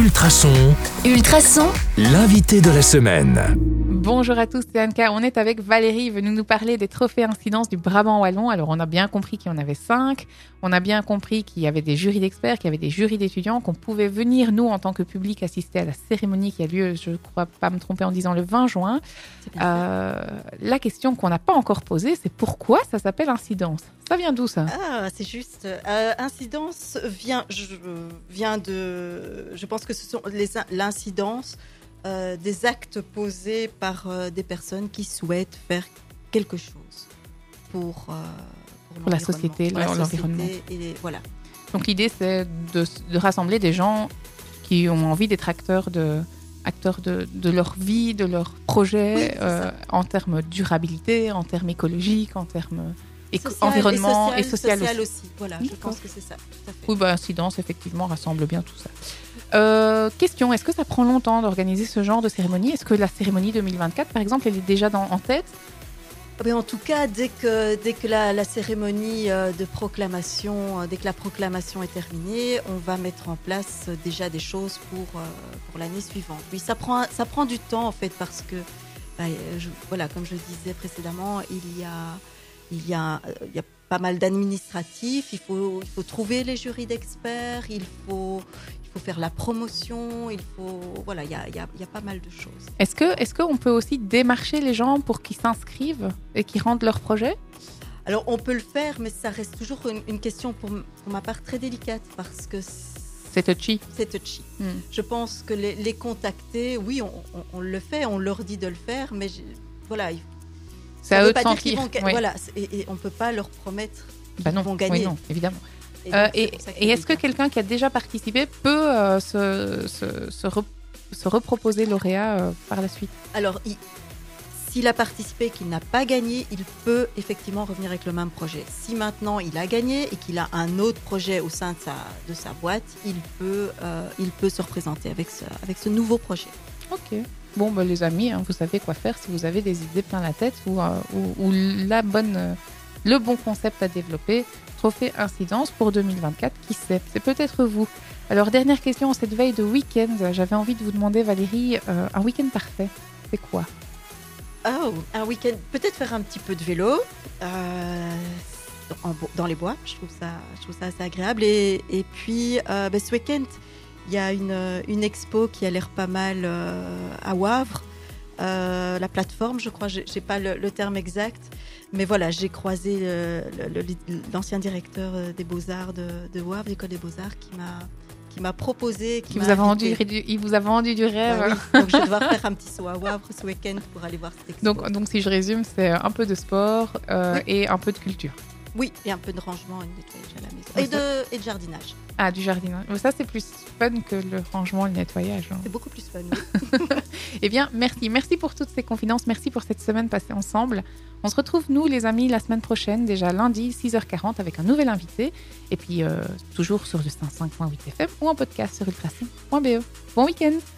Ultrason, Ultrason, l'invité de la semaine. Bonjour à tous, c'est Anka. On est avec Valérie, venue nous parler des trophées incidence du Brabant Wallon. Alors, on a bien compris qu'il y en avait cinq. On a bien compris qu'il y avait des jurys d'experts, qu'il y avait des jurys d'étudiants, qu'on pouvait venir, nous, en tant que public, assister à la cérémonie qui a lieu, je ne crois pas me tromper en disant le 20 juin. Euh, la question qu'on n'a pas encore posée, c'est pourquoi ça s'appelle incidence? Ça vient d'où ça? Ah, c'est juste. Euh, incidence vient, je, vient de. Je pense que ce sont les l'incidence euh, des actes posés par euh, des personnes qui souhaitent faire quelque chose pour, euh, pour, la société, l'environnement. Voilà. Donc l'idée, c'est de, de, rassembler des gens qui ont envie d'être acteurs de acteurs de, de, leur vie, de leur projet, oui, en termes durabilité, en termes écologiques, en termes environnement et social, et social, aussi. aussi. Voilà, je pense que c'est ça. Tout à fait. Oui, bah, incidence, effectivement, rassemble bien tout ça. Euh, question, est-ce que ça prend longtemps d'organiser ce genre de cérémonie? Est-ce que la cérémonie 2024, par exemple, elle est déjà dans, en tête? Mais en tout cas, dès que, dès que la, la cérémonie de proclamation, dès que la proclamation est terminée, on va mettre en place déjà des choses pour, pour l'année suivante. Oui, ça prend, ça prend du temps en fait parce que, bah, je, voilà, comme je le disais précédemment, il y a, il y a, il y a pas mal d'administratifs, il faut, il faut trouver les jurys d'experts, il faut, il faut faire la promotion, il faut voilà, il y a, y, a, y a, pas mal de choses. Est-ce que est-ce qu'on peut aussi démarcher les gens pour qu'ils s'inscrivent et qu'ils rendent leur projet? Alors on peut le faire, mais ça reste toujours une, une question pour, pour, ma part très délicate parce que c'est touchy. C'est touchy. Hmm. Je pense que les, les contacter, oui, on, on, on, le fait, on leur dit de le faire, mais je, voilà, c'est à eux de sentir. Vont, oui. Voilà, et, et on peut pas leur promettre qu'ils bah non, vont gagner. Oui, non, évidemment. Et, euh, et, et est-ce que quelqu'un qui a déjà participé peut euh, se, se, se, re, se, reproposer lauréat euh, par la suite? Alors, s'il a participé, qu'il n'a pas gagné, il peut effectivement revenir avec le même projet. Si maintenant il a gagné et qu'il a un autre projet au sein de sa, de sa boîte, il peut, il peut se représenter avec ce, avec ce nouveau projet. Ok. Bon, bah, les amis, hein, vous savez quoi faire si vous avez des idées plein la tête ou, ou, ou la bonne, le bon concept à développer trophée incidence pour 2024. Qui sait C'est peut-être vous. Alors, dernière question en cette veille de week-end. J'avais envie de vous demander, Valérie, euh, un week-end parfait, c'est quoi? Oh, un week-end, peut-être faire un petit peu de vélo euh, dans les bois. Je trouve ça, je trouve ça assez agréable. Et, et puis, euh, bah, ce week-end, il y a une, une, expo qui a l'air pas mal euh, à Wavre. Euh, la plateforme, je crois, je n'ai pas le, le, terme exact, mais voilà, j'ai croisé l'ancien directeur euh, des Beaux-Arts de, de Wavre, l'école des Beaux-Arts, qui m'a qui m'a proposé, qui, qui vous a vendu, il vous a vendu du rêve. Bah oui. Donc je vais devoir faire un petit saut à Wavre ce week-end pour aller voir cette expo. Donc, donc si je résume, c'est un peu de sport euh, oui. et un peu de culture. Oui, et un peu de rangement et de nettoyage à la maison. Et de, et de jardinage. Ah, du jardinage. Ça, c'est plus fun que le rangement et le nettoyage. Hein. C'est beaucoup plus fun, oui. eh bien, merci. Merci pour toutes ces confidences. Merci pour cette semaine passée ensemble. On se retrouve, nous, les amis, la semaine prochaine, déjà lundi, 6h40, avec un nouvel invité. Et puis, euh, toujours sur le 105.8 FM ou en podcast sur ultrason.be. Bon week-end